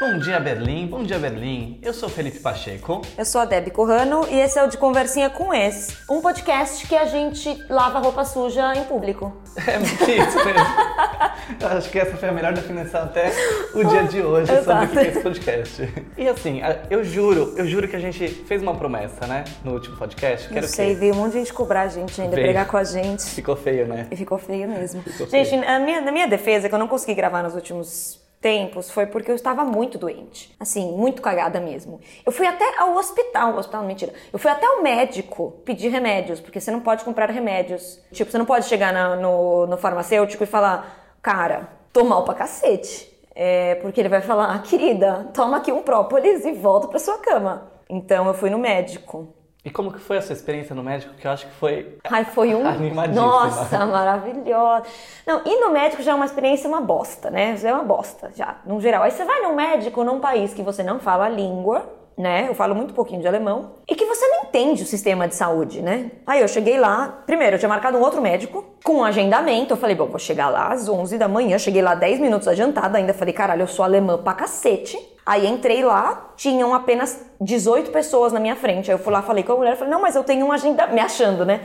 Bom dia, Berlim. Bom dia, Berlim. Eu sou Felipe Pacheco. Eu sou a Debbie Corrano e esse é o De Conversinha com Ex, um podcast que a gente lava roupa suja em público. É isso mesmo. Eu acho que essa foi a melhor definição até o dia de hoje sobre o que é esse podcast. E assim, eu juro, eu juro que a gente fez uma promessa, né? No último podcast. Não sei, veio um monte de gente cobrar a gente ainda, veio. brigar com a gente. Ficou feio, né? E ficou feio mesmo. Ficou gente, feio. Na, minha, na minha defesa, que eu não consegui gravar nos últimos tempos foi porque eu estava muito doente. Assim, muito cagada mesmo. Eu fui até ao hospital, hospital, mentira. Eu fui até ao médico pedir remédios, porque você não pode comprar remédios. Tipo, você não pode chegar na, no, no farmacêutico e falar, cara, tô mal pra cacete. É, porque ele vai falar, ah, querida, toma aqui um própolis e volta pra sua cama. Então eu fui no médico. E como que foi a sua experiência no médico? Que eu acho que foi. Ai, foi um. Nossa, maravilhosa. Não, ir no médico já é uma experiência uma bosta, né? Já é uma bosta, já, no geral. Aí você vai no médico num país que você não fala a língua, né? Eu falo muito pouquinho de alemão. E que você não entende o sistema de saúde, né? Aí eu cheguei lá, primeiro eu tinha marcado um outro médico com um agendamento. Eu falei, bom, vou chegar lá às 11 da manhã. Cheguei lá 10 minutos adiantada, ainda falei, caralho, eu sou alemã pra cacete. Aí entrei lá, tinham apenas 18 pessoas na minha frente. Aí eu fui lá, falei com a mulher, falei, não, mas eu tenho um agendamento, me achando, né?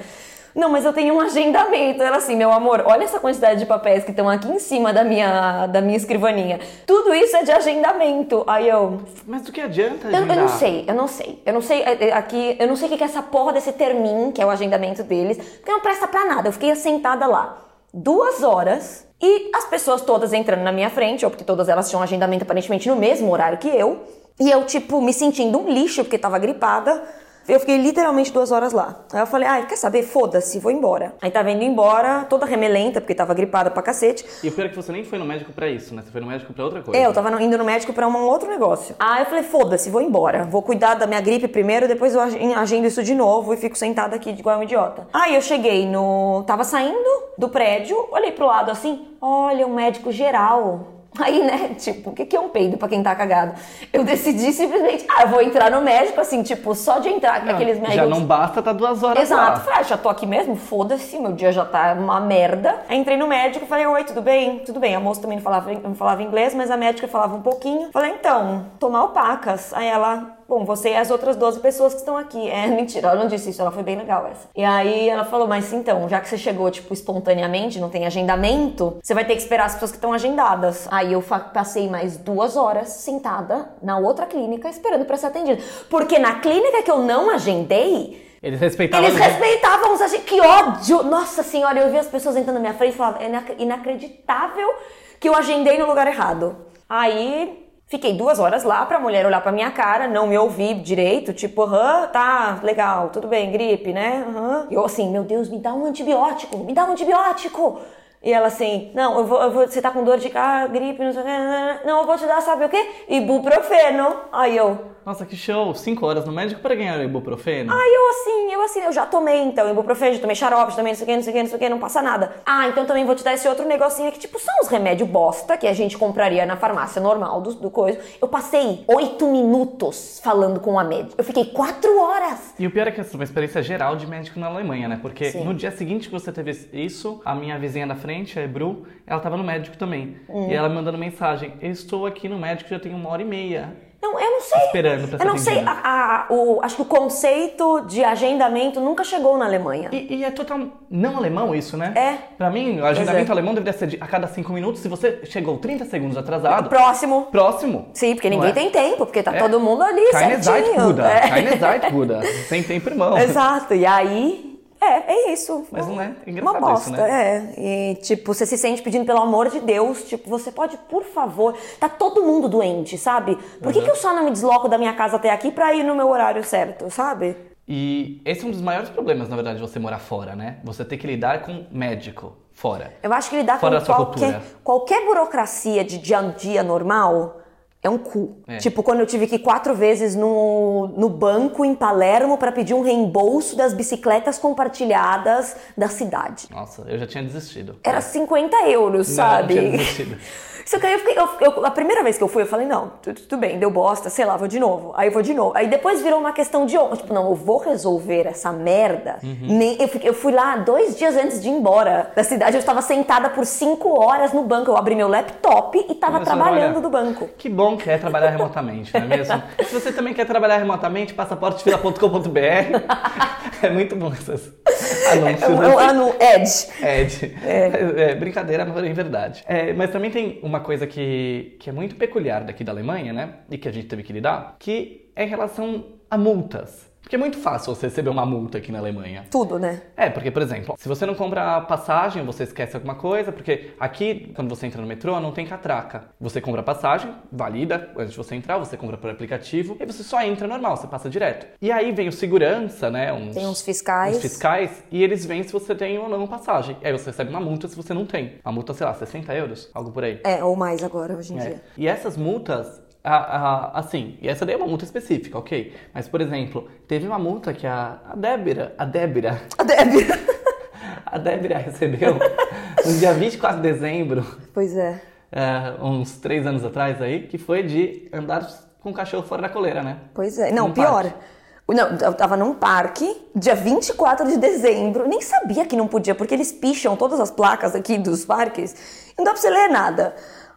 Não, mas eu tenho um agendamento. Ela assim, meu amor, olha essa quantidade de papéis que estão aqui em cima da minha, da minha escrivaninha. Tudo isso é de agendamento. Aí eu. Mas do que adianta? Eu, eu não sei, eu não sei. Eu não sei é, é, aqui, eu não sei o que é essa porra desse termin, que é o agendamento deles, porque não presta pra nada. Eu fiquei sentada lá duas horas e as pessoas todas entrando na minha frente, ou porque todas elas tinham um agendamento aparentemente no mesmo horário que eu, e eu, tipo, me sentindo um lixo porque tava gripada. Eu fiquei literalmente duas horas lá. Aí eu falei, ai, quer saber? Foda-se, vou embora. Aí tava indo embora, toda remelenta, porque tava gripada pra cacete. E o pior é que você nem foi no médico pra isso, né? Você foi no médico pra outra coisa. É, eu tava indo no médico pra um outro negócio. Aí eu falei, foda-se, vou embora. Vou cuidar da minha gripe primeiro, depois eu agendo isso de novo e fico sentada aqui igual um idiota. Aí eu cheguei no. Tava saindo do prédio, olhei pro lado assim, olha, um médico geral. Aí, né, tipo, o que é um peido pra quem tá cagado? Eu decidi simplesmente, ah, eu vou entrar no médico, assim, tipo, só de entrar, não, aqueles médicos... Já não basta tá duas horas Exato, falei, ah, já tô aqui mesmo, foda-se, meu dia já tá uma merda. Aí entrei no médico, falei, oi, tudo bem? Tudo bem, a moça também não falava, não falava inglês, mas a médica falava um pouquinho. Falei, então, tomar opacas. Aí ela, bom, você e as outras 12 pessoas que estão aqui. É, mentira, ela não disse isso, ela foi bem legal essa. E aí ela falou, mas então, já que você chegou, tipo, espontaneamente, não tem agendamento, você vai ter que esperar as pessoas que estão agendadas. Aí eu passei mais duas horas sentada na outra clínica esperando para ser atendida. Porque na clínica que eu não agendei, eles respeitavam. Eles respeitavam os agentes. Que ódio! Nossa senhora, eu vi as pessoas entrando na minha frente e falava, é inacreditável que eu agendei no lugar errado. Aí Fiquei duas horas lá pra mulher olhar pra minha cara, não me ouvir direito, tipo, aham, tá, legal, tudo bem, gripe, né? E eu assim, meu Deus, me dá um antibiótico, me dá um antibiótico. E ela assim, não, eu vou, eu vou, você tá com dor de ah, gripe, não sei o que, não, eu vou te dar, sabe o quê? Ibuprofeno. Aí eu, nossa, que show! Cinco horas no médico para ganhar o ibuprofeno? Ah, eu assim, eu assim, eu já tomei então ibuprofeno, já tomei xarope, já tomei não sei o que, não sei o que, não sei o que, não passa nada. Ah, então também vou te dar esse outro negocinho aqui, tipo, são os remédios bosta que a gente compraria na farmácia normal do, do coisa. Eu passei oito minutos falando com a médica. Eu fiquei quatro horas. E o pior é que essa é uma experiência geral de médico na Alemanha, né? Porque Sim. no dia seguinte que você teve isso, a minha vizinha da frente, a Ebru, ela tava no médico também. Hum. E ela me mandando mensagem: Eu estou aqui no médico já tem uma hora e meia. Não, eu não sei. Esperando pra Eu não sei. A, a, o, acho que o conceito de agendamento nunca chegou na Alemanha. E, e é total não alemão isso, né? É. Pra mim, o agendamento é. alemão deveria ser de, a cada cinco minutos. Se você chegou 30 segundos atrasado. Próximo. Próximo. Sim, porque ninguém é? tem tempo, porque tá é. todo mundo ali Keine certinho. Zeit, Buda. É. Keine Zeit, Buda. Sem tempo, irmão. Exato. E aí é, é isso. Mas não é engraçado Uma bosta, isso, né? é. E, tipo, você se sente pedindo pelo amor de Deus, tipo, você pode, por favor, tá todo mundo doente, sabe? Por que, uhum. que eu só não me desloco da minha casa até aqui pra ir no meu horário certo, sabe? E esse é um dos maiores problemas, na verdade, de você morar fora, né? Você ter que lidar com médico fora. Eu acho que lidar fora com qualquer, qualquer burocracia de dia a dia normal é um cu. É. Tipo, quando eu tive que ir quatro vezes no, no banco em Palermo para pedir um reembolso das bicicletas compartilhadas da cidade. Nossa, eu já tinha desistido. Era 50 euros, Não, sabe? Eu tinha desistido. Só que aí eu fiquei, eu, eu, a primeira vez que eu fui, eu falei, não, tudo, tudo, bem, deu bosta, sei lá, vou de novo. Aí eu vou de novo. Aí depois virou uma questão de honra. Tipo, não, eu vou resolver essa merda. Uhum. Nem, eu, eu fui lá dois dias antes de ir embora da cidade. Eu estava sentada por cinco horas no banco. Eu abri meu laptop e estava trabalhando do banco. Que bom que é trabalhar remotamente, não é mesmo? Se você também quer trabalhar remotamente, passaportefila.com.br. é muito bom essas anúncios. É, é, ano Ed. Ed. É. é brincadeira, mas é verdade. É, mas também tem uma coisa que, que é muito peculiar daqui da Alemanha, né? E que a gente teve que lidar, que é em relação a multas. Porque é muito fácil você receber uma multa aqui na Alemanha. Tudo, né? É, porque, por exemplo, se você não compra passagem, você esquece alguma coisa, porque aqui, quando você entra no metrô, não tem catraca. Você compra passagem, valida, antes de você entrar, você compra por aplicativo, e você só entra normal, você passa direto. E aí vem o segurança, né? Uns, tem uns fiscais. Uns fiscais, e eles veem se você tem ou não passagem. E aí você recebe uma multa se você não tem. Uma multa, sei lá, 60 euros, algo por aí. É, ou mais agora, hoje em é. dia. E essas multas, a, a, assim, e essa daí é uma multa específica, ok? Mas, por exemplo, teve uma multa que a, a Débora, a Débora... A Débora... a Débora recebeu no dia 24 de dezembro... Pois é. é. Uns três anos atrás aí, que foi de andar com o cachorro fora da coleira, né? Pois é. Não, pior... Parque. Não, eu tava num parque, dia 24 de dezembro, nem sabia que não podia, porque eles picham todas as placas aqui dos parques, não dá pra você ler nada.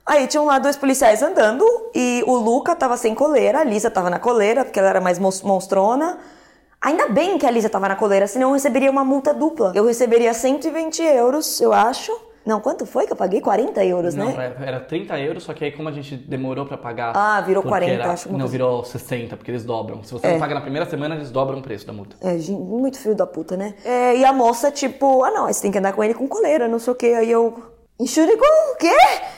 Aí tinham lá dois policiais andando e o Luca tava sem coleira, a Lisa tava na coleira, porque ela era mais monstrona. Ainda bem que a Lisa tava na coleira, senão eu receberia uma multa dupla. Eu receberia 120 euros, eu acho. Não, quanto foi que eu paguei? 40 euros, não, né? Não, era 30 euros, só que aí como a gente demorou para pagar... Ah, virou 40, era, acho. Não, virou 60, porque eles dobram. Se você é. não paga na primeira semana, eles dobram o preço da multa. É, muito filho da puta, né? É, e a moça, tipo, ah não, você tem que andar com ele com coleira, não sei o quê. Aí eu... Enxure com o quê?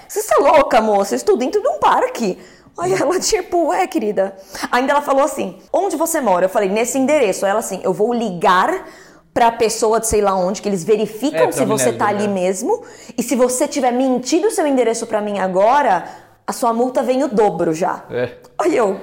Você está louca, moça? Eu estou dentro de um parque. Aí ela, tipo, é, querida. Ainda ela falou assim: onde você mora? Eu falei, nesse endereço. Aí ela assim, eu vou ligar pra pessoa de sei lá onde, que eles verificam é, se você tá ali né? mesmo. E se você tiver mentido o seu endereço pra mim agora, a sua multa vem o dobro já. É. Aí eu,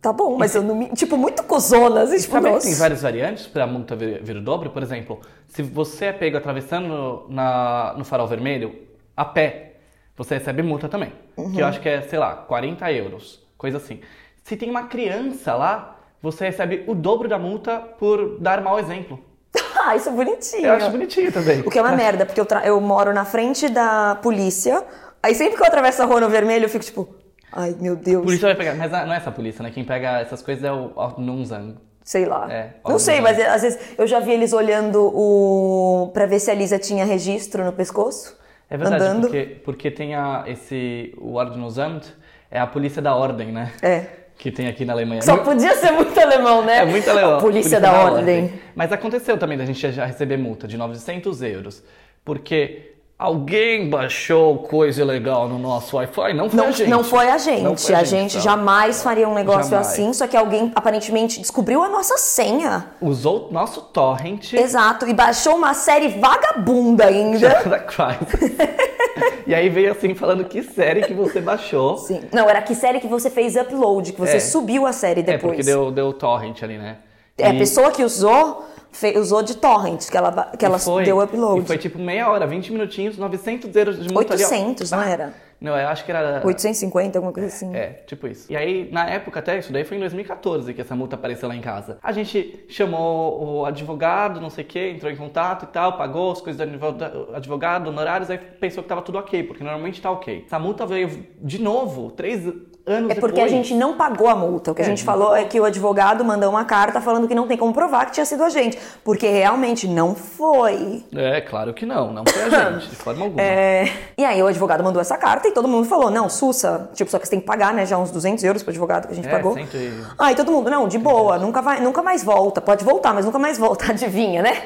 tá bom, mas eu não me. Tipo, muito cozona. Assim, tipo, também tem várias variantes pra multa vir, vir o dobro. Por exemplo, se você é pego atravessando na, no farol vermelho, a pé, você recebe multa também. Uhum. Que eu acho que é, sei lá, 40 euros, coisa assim. Se tem uma criança lá, você recebe o dobro da multa por dar mau exemplo. ah, isso é bonitinho. Eu acho bonitinho também. O que é uma merda, porque eu, eu moro na frente da polícia, aí sempre que eu atravesso a rua no vermelho, eu fico tipo, ai meu Deus. Polícia vai pegar, mas não é essa polícia, né? Quem pega essas coisas é o Nunzang. Sei lá. É, não sei, mas às vezes eu já vi eles olhando o. pra ver se a Lisa tinha registro no pescoço. É verdade, andando. Porque, porque tem a, esse, o Ordnungsamt, é a polícia da ordem, né? É. Que tem aqui na Alemanha. Só podia ser muito alemão, né? É muito alemão. Polícia, polícia da, da ordem. ordem. Mas aconteceu também da gente já receber multa de 900 euros. Porque Alguém baixou coisa ilegal no nosso Wi-Fi? Não foi não, a gente. Não foi a gente. Foi a, a, gente, gente jamais faria um negócio jamais. assim, só que alguém aparentemente descobriu a nossa senha. Usou nosso torrent. Exato, e baixou uma série vagabunda ainda. Da Crisis. e aí veio assim falando que série que você baixou. Sim. Não, era que série que você fez upload, que você é. subiu a série depois. É, porque deu, deu torrent ali, né? É, a pessoa que usou usou de torrent, que ela, que ela foi, deu upload. E foi tipo meia hora, 20 minutinhos, 900 euros de multa 800, ali, não era? Não, eu acho que era... 850, alguma coisa assim. É, tipo isso. E aí, na época até, isso daí foi em 2014 que essa multa apareceu lá em casa. A gente chamou o advogado, não sei o que, entrou em contato e tal, pagou as coisas do advogado, honorários, aí pensou que tava tudo ok, porque normalmente tá ok. Essa multa veio de novo, três anos É porque depois. a gente não pagou a multa. O que é, a gente falou é que o advogado mandou uma carta falando que não tem como provar que tinha sido a gente. Porque realmente não foi. É, claro que não. Não foi a gente, de forma alguma. É... E aí o advogado mandou essa carta e todo mundo falou, não, Sussa, tipo, só que você tem que pagar, né, já uns 200 euros pro advogado que a gente é, pagou. Cento e... Aí todo mundo, não, de boa, nunca, vai, nunca mais volta. Pode voltar, mas nunca mais volta. Adivinha, né?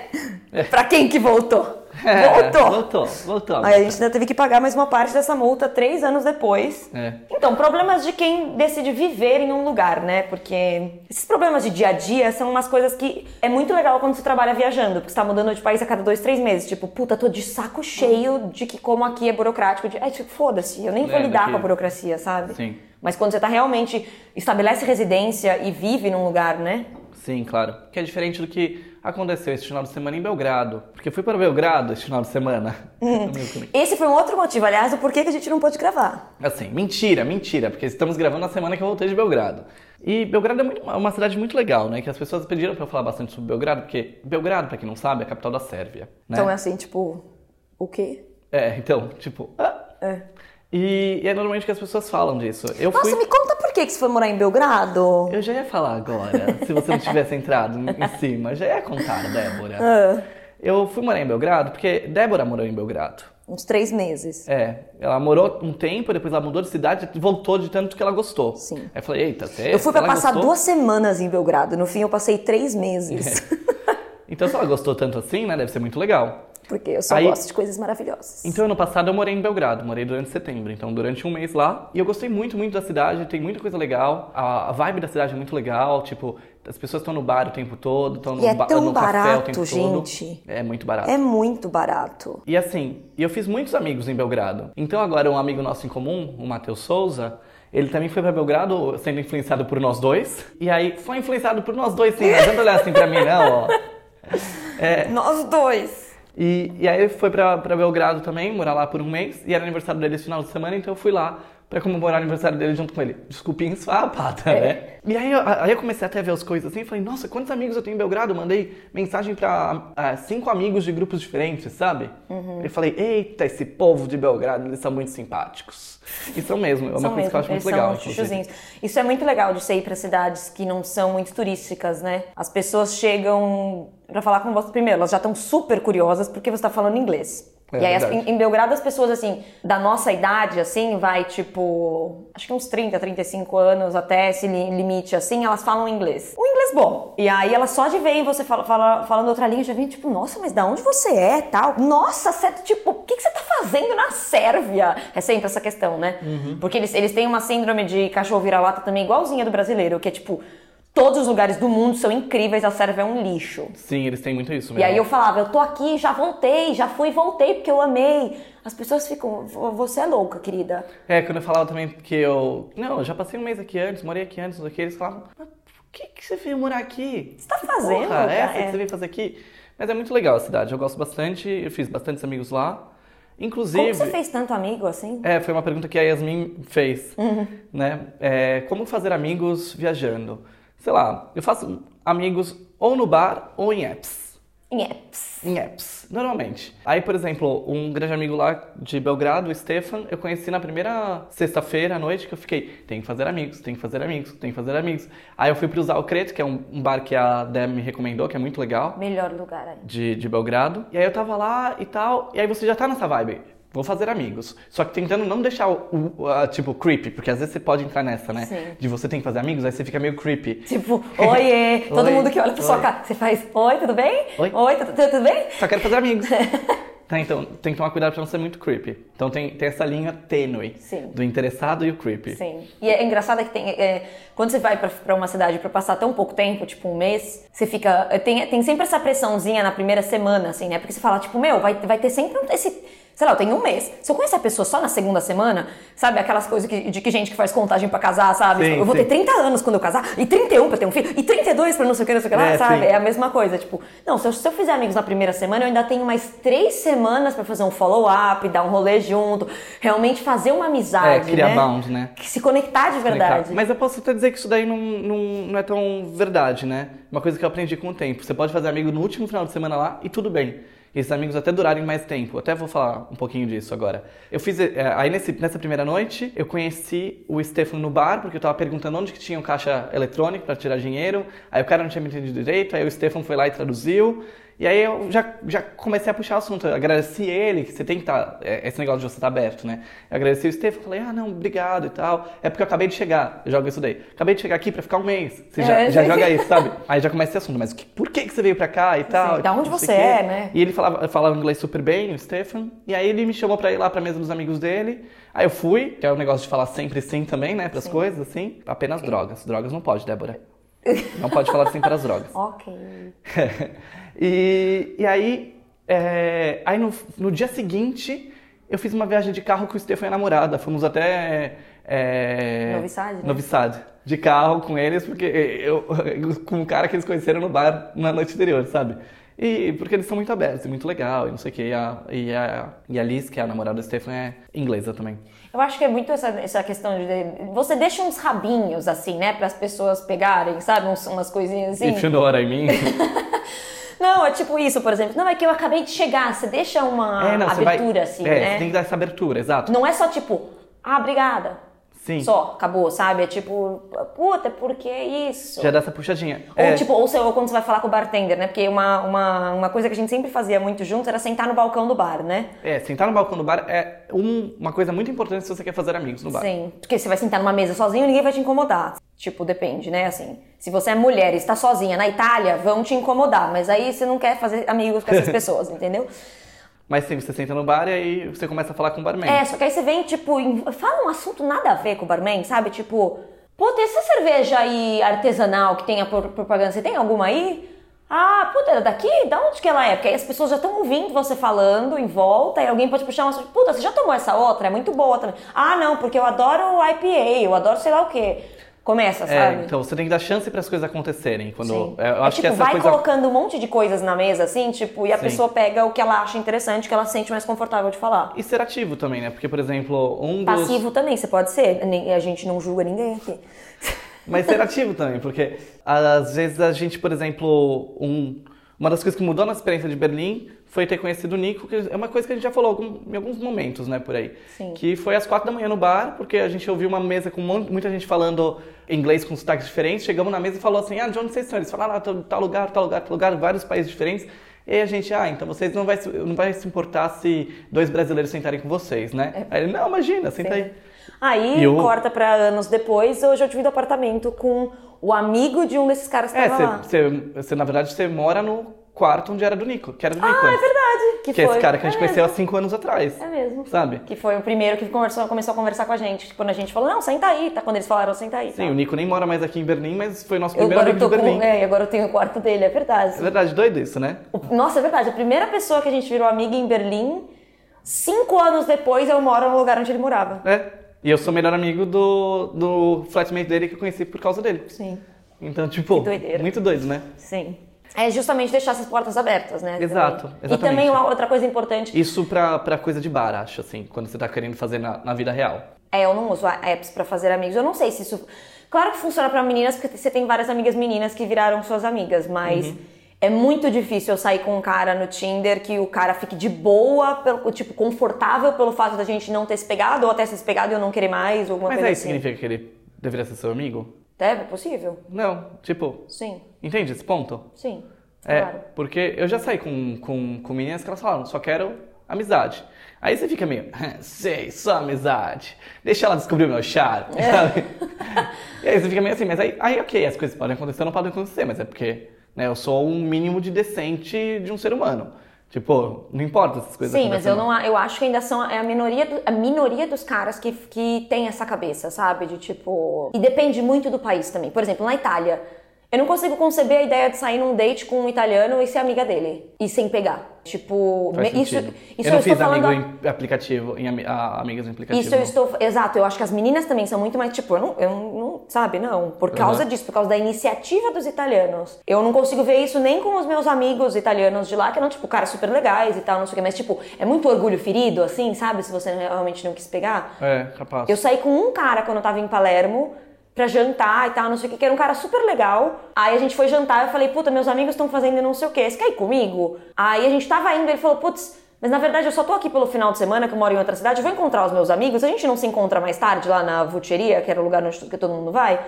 É. Pra quem que voltou? É, voltou. Voltou, voltou. Aí a gente ainda teve que pagar mais uma parte dessa multa três anos depois. É. Então, problemas de quem decide viver em um lugar, né? Porque esses problemas de dia a dia são umas coisas que é muito legal quando você trabalha viajando, porque você tá mudando de país a cada dois, três meses. Tipo, puta, tô de saco cheio de que como aqui é burocrático. De... Ai, tipo, foda-se, eu nem vou é, lidar daqui... com a burocracia, sabe? Sim. Mas quando você tá realmente estabelece residência e vive num lugar, né? Sim, claro. Que é diferente do que aconteceu esse final de semana em Belgrado. Porque fui para Belgrado esse final de semana. Hum. esse foi um outro motivo, aliás, do porquê que a gente não pôde gravar. Assim, mentira, mentira, porque estamos gravando na semana que eu voltei de Belgrado. E Belgrado é muito, uma cidade muito legal, né? Que as pessoas pediram para eu falar bastante sobre Belgrado, porque Belgrado, para quem não sabe, é a capital da Sérvia. Né? Então é assim, tipo, o quê? É, então, tipo. Ah. É. E, e, é normalmente que as pessoas falam disso. Eu Nossa, fui... me conta por que, que você foi morar em Belgrado? Eu já ia falar agora, se você não tivesse entrado em cima. Já ia contar, Débora. Ah. Eu fui morar em Belgrado porque Débora morou em Belgrado. Uns três meses. É. Ela morou um tempo, depois ela mudou de cidade e voltou de tanto que ela gostou. Sim. Aí eu falei, eita, você. Eu fui pra passar gostou... duas semanas em Belgrado. No fim, eu passei três meses. É. Então, se ela gostou tanto assim, né? Deve ser muito legal. Porque eu só Aí, gosto de coisas maravilhosas. Então, ano passado eu morei em Belgrado, morei durante setembro. Então, durante um mês lá. E eu gostei muito, muito da cidade, tem muita coisa legal. A, a vibe da cidade é muito legal. Tipo, as pessoas estão no bar o tempo todo, estão no, é tão no barato, café o tempo gente. todo. É muito barato. É muito barato. E assim, eu fiz muitos amigos em Belgrado. Então, agora, um amigo nosso em comum, o Matheus Souza. Ele também foi para Belgrado sendo influenciado por nós dois. E aí, foi influenciado por nós dois, sim. Não adianta olhar assim pra mim, não, ó. É, nós dois. E, e aí foi pra, pra Belgrado também, morar lá por um mês, e era aniversário dele esse final de semana, então eu fui lá pra comemorar o aniversário dele junto com ele. Desculpinha esfarrapada, é. né? E aí eu, aí eu comecei até a ver as coisas assim, falei, nossa, quantos amigos eu tenho em Belgrado? mandei mensagem pra uh, cinco amigos de grupos diferentes, sabe? Uhum. E falei, eita, esse povo de Belgrado, eles são muito simpáticos. E são mesmo, é uma são coisa mesmo, que eu acho muito legal. Isso é muito legal de você ir pra cidades que não são muito turísticas, né? As pessoas chegam para falar com você primeiro, elas já estão super curiosas porque você está falando inglês. É, e aí, em, em Belgrado, as pessoas, assim, da nossa idade, assim, vai, tipo, acho que uns 30, 35 anos até esse limite, assim, elas falam inglês. Um inglês bom. E aí, elas só de ver você fala, fala, falando outra língua, já vem, tipo, nossa, mas da onde você é, tal? Nossa, você, tipo, o que, que você tá fazendo na Sérvia? É sempre essa questão, né? Uhum. Porque eles, eles têm uma síndrome de cachorro vira-lata também igualzinha do brasileiro, que é, tipo, Todos os lugares do mundo são incríveis, a Sérvia é um lixo. Sim, eles têm muito isso mesmo. E aí eu falava, eu tô aqui, já voltei, já fui e voltei porque eu amei. As pessoas ficam, você é louca, querida. É, quando eu falava também que eu. Não, eu já passei um mês aqui antes, morei aqui antes, aqui, eles falavam, mas por que, que você veio morar aqui? Você tá fazendo? Porra, é, é. que você veio fazer aqui? Mas é muito legal a cidade, eu gosto bastante, eu fiz bastantes amigos lá. Inclusive. Como você fez tanto amigo assim? É, foi uma pergunta que a Yasmin fez. Uhum. Né? É, como fazer amigos viajando? Sei lá, eu faço amigos ou no bar ou em apps. Em apps. Em apps, normalmente. Aí, por exemplo, um grande amigo lá de Belgrado, o Stefan, eu conheci na primeira sexta-feira à noite que eu fiquei, tem que fazer amigos, tem que fazer amigos, tem que fazer amigos. Aí eu fui para usar o Creto, que é um, um, bar que a Deb me recomendou, que é muito legal. Melhor lugar aí. De, de Belgrado. E aí eu tava lá e tal, e aí você já tá nessa vibe vou fazer amigos. Só que tentando não deixar o, o a, tipo, creepy, porque às vezes você pode entrar nessa, né? Sim. De você tem que fazer amigos, aí você fica meio creepy. Tipo, oiê, todo oi, mundo que olha pra oi. sua cara, você faz, oi, tudo bem? Oi, oi tudo, tudo bem? Só quero fazer amigos. Tá, então tem que tomar cuidado pra não ser muito creepy. Então tem, tem essa linha tênue Sim. do interessado e o creepy. Sim. E é engraçado que tem. É, quando você vai pra, pra uma cidade pra passar tão pouco tempo, tipo um mês, você fica. Tem, tem sempre essa pressãozinha na primeira semana, assim, né? Porque você fala, tipo, meu, vai, vai ter sempre esse sei lá, eu tenho um mês. Se eu conhecer a pessoa só na segunda semana, sabe? Aquelas coisas que, de que gente que faz contagem pra casar, sabe? Sim, eu vou sim. ter 30 anos quando eu casar, e 31 pra ter um filho, e 32 pra não sei o que, não sei o que lá, é, sabe? Sim. É a mesma coisa. Tipo, não, se eu, se eu fizer amigos na primeira semana, eu ainda tenho mais três semanas pra fazer um follow-up, dar um rolê junto, realmente fazer uma amizade. É, criar né? bound, né? Se conectar de verdade. Conectar. Mas eu posso até dizer que isso daí não, não, não é tão verdade, né? Uma coisa que eu aprendi com o tempo. Você pode fazer amigo no último final de semana lá e tudo bem esses amigos até durarem mais tempo. Até vou falar um pouquinho disso agora. Eu fiz. É, aí nesse, nessa primeira noite, eu conheci o Stefano no bar, porque eu tava perguntando onde que tinha um caixa eletrônico para tirar dinheiro. Aí o cara não tinha me entendido direito, aí o Stefano foi lá e traduziu. E aí eu já, já comecei a puxar o assunto. Eu agradeci ele, que você tem que estar. Tá, é, esse negócio de você estar tá aberto, né? Eu agradeci o Stefano, falei, ah, não, obrigado e tal. É porque eu acabei de chegar, eu jogo isso daí. Acabei de chegar aqui pra ficar um mês. Você já, é, já joga isso, sabe? Aí já começa esse assunto, mas que, por que, que você veio pra cá e tal? Sim, da onde você é, né? E ele falava, falava inglês super bem, o Stefan. E aí ele me chamou pra ir lá pra mesa dos amigos dele. Aí eu fui, que é o um negócio de falar sempre sim também, né? Pras sim. coisas, assim. Apenas drogas. Drogas não pode, Débora. Não pode falar sim para as drogas. ok. E, e aí, é, aí no, no, dia seguinte, eu fiz uma viagem de carro com o Stefan e a namorada. Fomos até. É, Novi Sad, né? Novi Sad, de carro com eles, porque eu, com um cara que eles conheceram no bar na noite anterior, sabe? E porque eles são muito abertos, e muito legal, e não sei o que. E a, e a, e a Liz, que é a namorada do Stefan, é inglesa também. Eu acho que é muito essa, essa questão de. Você deixa uns rabinhos, assim, né, para as pessoas pegarem, sabe? Uns, umas coisinhas assim. If you know what I mean. Não, é tipo isso, por exemplo. Não, é que eu acabei de chegar. Você deixa uma é, não, abertura, vai... assim, é, né? Você tem que dar essa abertura, exato. Não é só tipo, ah, obrigada. Sim. Só, acabou, sabe? É tipo, puta, por que isso? Já dá essa puxadinha. Ou é. tipo, ou, ou quando você vai falar com o bartender, né? Porque uma, uma, uma coisa que a gente sempre fazia muito juntos era sentar no balcão do bar, né? É, sentar no balcão do bar é um, uma coisa muito importante se você quer fazer amigos no bar. Sim, porque você vai sentar numa mesa sozinho ninguém vai te incomodar. Tipo, depende, né? Assim, se você é mulher e está sozinha na Itália, vão te incomodar, mas aí você não quer fazer amigos com essas pessoas, entendeu? Mas sim, você senta no bar e aí você começa a falar com o barman. É, só que aí você vem, tipo, fala um assunto nada a ver com o barman, sabe? Tipo, pô, tem essa cerveja aí artesanal que tem a propaganda, você tem alguma aí? Ah, puta, é daqui? Da onde que ela é? Porque aí as pessoas já estão ouvindo você falando em volta e alguém pode puxar uma... Puta, você já tomou essa outra? É muito boa também. Ah, não, porque eu adoro IPA, eu adoro sei lá o quê começa, é, sabe? É, então você tem que dar chance para as coisas acontecerem. Quando Sim. Eu é, acho tipo, que essa vai coisa... colocando um monte de coisas na mesa, assim, tipo, e a Sim. pessoa pega o que ela acha interessante, que ela se sente mais confortável de falar. E ser ativo também, né? Porque, por exemplo, um dos... Passivo também, você pode ser. A gente não julga ninguém aqui. Mas ser ativo também, porque às vezes a gente, por exemplo, um, uma das coisas que mudou na experiência de Berlim foi ter conhecido o Nico, que é uma coisa que a gente já falou algum, em alguns momentos, né, por aí. Sim. Que foi às quatro da manhã no bar, porque a gente ouviu uma mesa com muita gente falando inglês com sotaques diferentes. Chegamos na mesa e falou assim: ah, de onde vocês são? Eles falaram, ah, tal lugar, tal lugar, tal lugar, vários países diferentes. E a gente, ah, então vocês não vai, não vai se importar se dois brasileiros sentarem com vocês, né? É. Aí ele, não, imagina, senta Sim. aí. Aí eu... corta para anos depois, hoje eu divido apartamento com o amigo de um desses caras que é, tava lá. Você, na verdade, você mora no quarto onde era do Nico, que era do Nico. Ah, é verdade. Que, que foi. é esse cara que a gente é conheceu há cinco anos atrás. É mesmo. Sabe? Que foi o primeiro que conversou, começou a conversar com a gente. Quando a gente falou, não, senta aí, tá? Quando eles falaram, senta aí. Sim, tá? o Nico nem mora mais aqui em Berlim, mas foi nosso primeiro amigo de Berlim. Com, é, e agora eu tenho o quarto dele, é verdade. É verdade, doido isso, né? Nossa, é verdade. A primeira pessoa que a gente virou amiga em Berlim, cinco anos depois eu moro no lugar onde ele morava. É. E eu sou melhor amigo do, do flatmate dele que eu conheci por causa dele. Sim. Então, tipo, muito doido, né? Sim é justamente deixar essas portas abertas, né? Exato, também. exatamente. E também uma outra coisa importante. Isso pra, pra coisa de bar, acho, assim, quando você tá querendo fazer na, na vida real. É, eu não uso apps para fazer amigos. Eu não sei se isso. Claro que funciona para meninas, porque você tem várias amigas meninas que viraram suas amigas, mas. Uhum. É muito difícil eu sair com um cara no Tinder que o cara fique de boa, pelo, tipo, confortável pelo fato da gente não ter se pegado, ou até se pegado e eu não querer mais, ou alguma Mas coisa aí assim. significa que ele deveria ser seu amigo? Deve, é possível. Não, tipo. Sim. Entende esse ponto? Sim. É, claro. porque eu já saí com, com, com meninas que elas falaram, só quero amizade. Aí você fica meio, sei, só amizade. Deixa ela descobrir o meu charme, é. sabe? e aí você fica meio assim, mas aí, aí ok, as coisas podem acontecer, não podem acontecer, mas é porque né, eu sou um mínimo de decente de um ser humano. Tipo, não importa essas coisas. Sim, mas eu não eu acho que ainda são é a minoria do, a minoria dos caras que, que tem essa cabeça, sabe? De tipo, e depende muito do país também. Por exemplo, na Itália, eu não consigo conceber a ideia de sair num date com um italiano e ser amiga dele. E sem pegar. Tipo, Faz isso, isso eu, eu não fiz amigo em aplicativo, em amigas em aplicativo. Isso eu estou. Exato, eu acho que as meninas também são muito mais, tipo, eu não, eu não sabe, não. Por causa uhum. disso, por causa da iniciativa dos italianos. Eu não consigo ver isso nem com os meus amigos italianos de lá, que eram, tipo, caras super legais e tal, não sei o quê. Mas, tipo, é muito orgulho ferido, assim, sabe? Se você realmente não quis pegar. É, capaz. Eu saí com um cara quando eu tava em Palermo pra jantar e tal, não sei o que, que era um cara super legal. Aí a gente foi jantar, eu falei, puta, meus amigos estão fazendo não sei o que, você quer ir comigo? Aí a gente tava indo, ele falou, putz, mas na verdade eu só tô aqui pelo final de semana, que eu moro em outra cidade, eu vou encontrar os meus amigos, a gente não se encontra mais tarde lá na Vucheria, que era o lugar onde todo mundo vai? Eu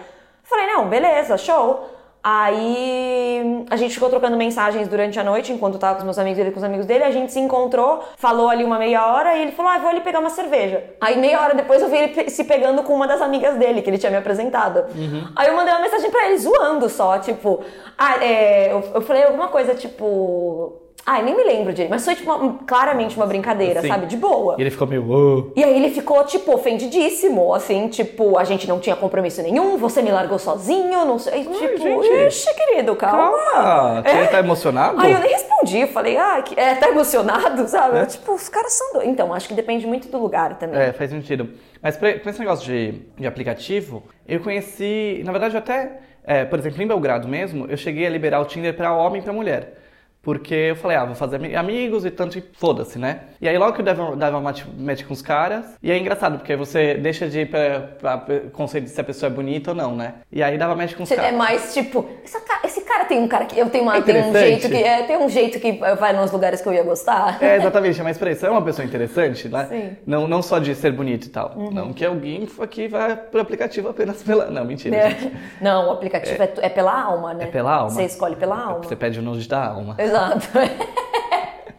falei, não, beleza, show. Aí a gente ficou trocando mensagens durante a noite, enquanto eu tava com os meus amigos e ele com os amigos dele. A gente se encontrou, falou ali uma meia hora e ele falou: Ah, vou ali pegar uma cerveja. Aí meia hora depois eu vi ele se pegando com uma das amigas dele, que ele tinha me apresentado. Uhum. Aí eu mandei uma mensagem pra ele, zoando só, tipo. Ah, é, eu, eu falei alguma coisa tipo Ai, nem me lembro direito, mas foi tipo uma- claramente uma brincadeira, Sim. sabe? De boa. E ele ficou meio. "Oh". E aí ele ficou, tipo, ofendidíssimo, assim, tipo, a gente não tinha compromisso nenhum, você me largou sozinho, não sei. tipo, gente. ixi, querido, calma. Calma! Você tá emocionado? Aí eu nem respondi, falei, ah, é, tá emocionado, sabe? É. Tipo, os caras são doidos. Então, acho que depende muito do lugar também. É, faz sentido. Mas pra, pra esse negócio de, de aplicativo, eu conheci. Na verdade, eu até. é, por exemplo, em Belgrado mesmo, eu cheguei a liberar o Tinder pra homem e pra mulher. Porque eu falei, ah, vou fazer ami- amigos e tanto, e foda-se, né? E aí logo que dava, dava match, match com os caras, e é engraçado, porque você deixa de ir pra, pra, pra conceito de se a pessoa é bonita ou não, né? E aí dava match com os Você é caras. mais tipo, ca- esse cara tem um cara que eu tenho uma, É tem um jeito que é, tem um jeito que vai nos lugares que eu ia gostar. É, exatamente, mas peraí, você é uma pessoa interessante, né? Sim. Uhum. Não, não só de ser bonito e tal. Não que alguém aqui vai pro aplicativo apenas pela. Não, mentira. É. gente. Não, o aplicativo é, é pela alma, né? É pela alma. Você escolhe pela alma. Você pede o nude da alma. Exato.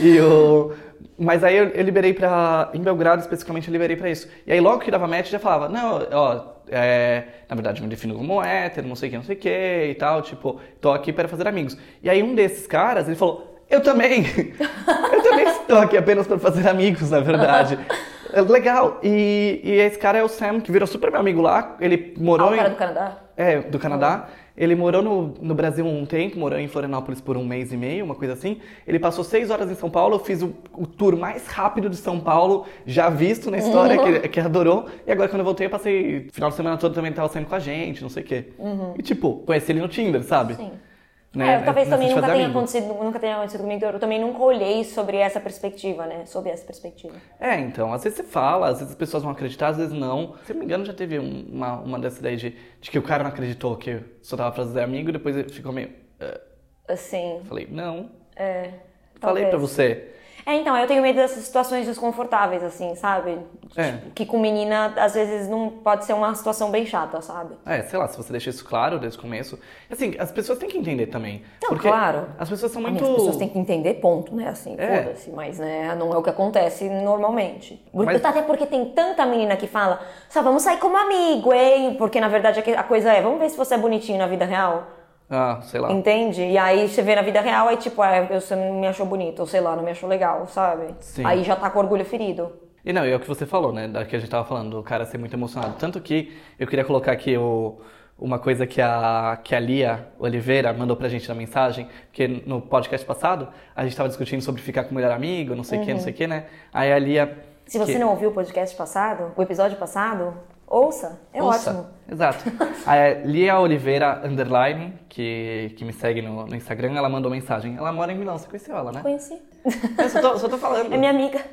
E o... Mas aí eu, eu liberei pra. Em Belgrado, especificamente, eu liberei pra isso. E aí logo que dava match, já falava, não, ó, é, na verdade me defino como hétero, não sei o que, não sei o que e tal, tipo, tô aqui para fazer amigos. E aí um desses caras, ele falou, eu também! eu também estou aqui apenas para fazer amigos, na verdade. É Legal. E, e esse cara é o Sam, que virou super meu amigo lá. Ele Ah, morou o em. cara do Canadá? É, do Canadá. Ele morou no, no Brasil um tempo, morou em Florianópolis por um mês e meio, uma coisa assim. Ele passou seis horas em São Paulo, eu fiz o, o tour mais rápido de São Paulo, já visto na história, que, que adorou. E agora quando eu voltei, eu passei final de semana todo também tava saindo com a gente, não sei o quê. E tipo, conheci ele no Tinder, sabe? Sim. Né? É, talvez também nunca tenha, amigo. acontecido, nunca tenha acontecido comigo, eu também nunca olhei sobre essa perspectiva, né? Sobre essa perspectiva. É, então, às vezes você fala, às vezes as pessoas vão acreditar, às vezes não. Se eu não me engano, já teve um- uma, uma dessas daí de, de que o cara não acreditou que eu só tava pra fazer amigo e depois ele ficou meio. "Ah". Assim, Falei, não. é. Falei talvez. pra você. É, então, eu tenho medo dessas situações desconfortáveis, assim, sabe? É. Tipo, que com menina, às vezes, não pode ser uma situação bem chata, sabe? É, sei lá, se você deixa isso claro desde o começo. Assim, as pessoas têm que entender também. Não, claro. As pessoas são muito. As pessoas têm que entender, ponto, né? Assim, É. foda-se. Mas, né, não é o que acontece normalmente. Mas- Até porque tem tanta menina que fala, só vamos sair como amigo, hein? Porque, na verdade, a coisa é, vamos ver se você é bonitinho na vida real. Ah, sei lá. Entende? E aí você vê na vida real, aí tipo, ah, você não me achou bonito, ou sei lá, não me achou legal, sabe? Sim. Aí já tá com orgulho ferido. E não, e é o que você falou, né? Da que a gente tava falando, do cara ser muito emocionado. Tanto que eu queria colocar aqui o, uma coisa que a, que a Lia Oliveira mandou pra gente na mensagem, porque no podcast passado a gente tava discutindo sobre ficar com o melhor amigo, não sei o que, não sei o que, né? Aí a Lia. Uhum. Se você que- não ouviu o podcast passado, o episódio passado, ouça. É Ouça. ótimo. Exato. A Lia Oliveira Underline, que, que me segue no, no Instagram, ela mandou mensagem. Ela mora em Milão, você conheceu ela, né? Conheci. Eu só tô, só tô falando. É minha amiga.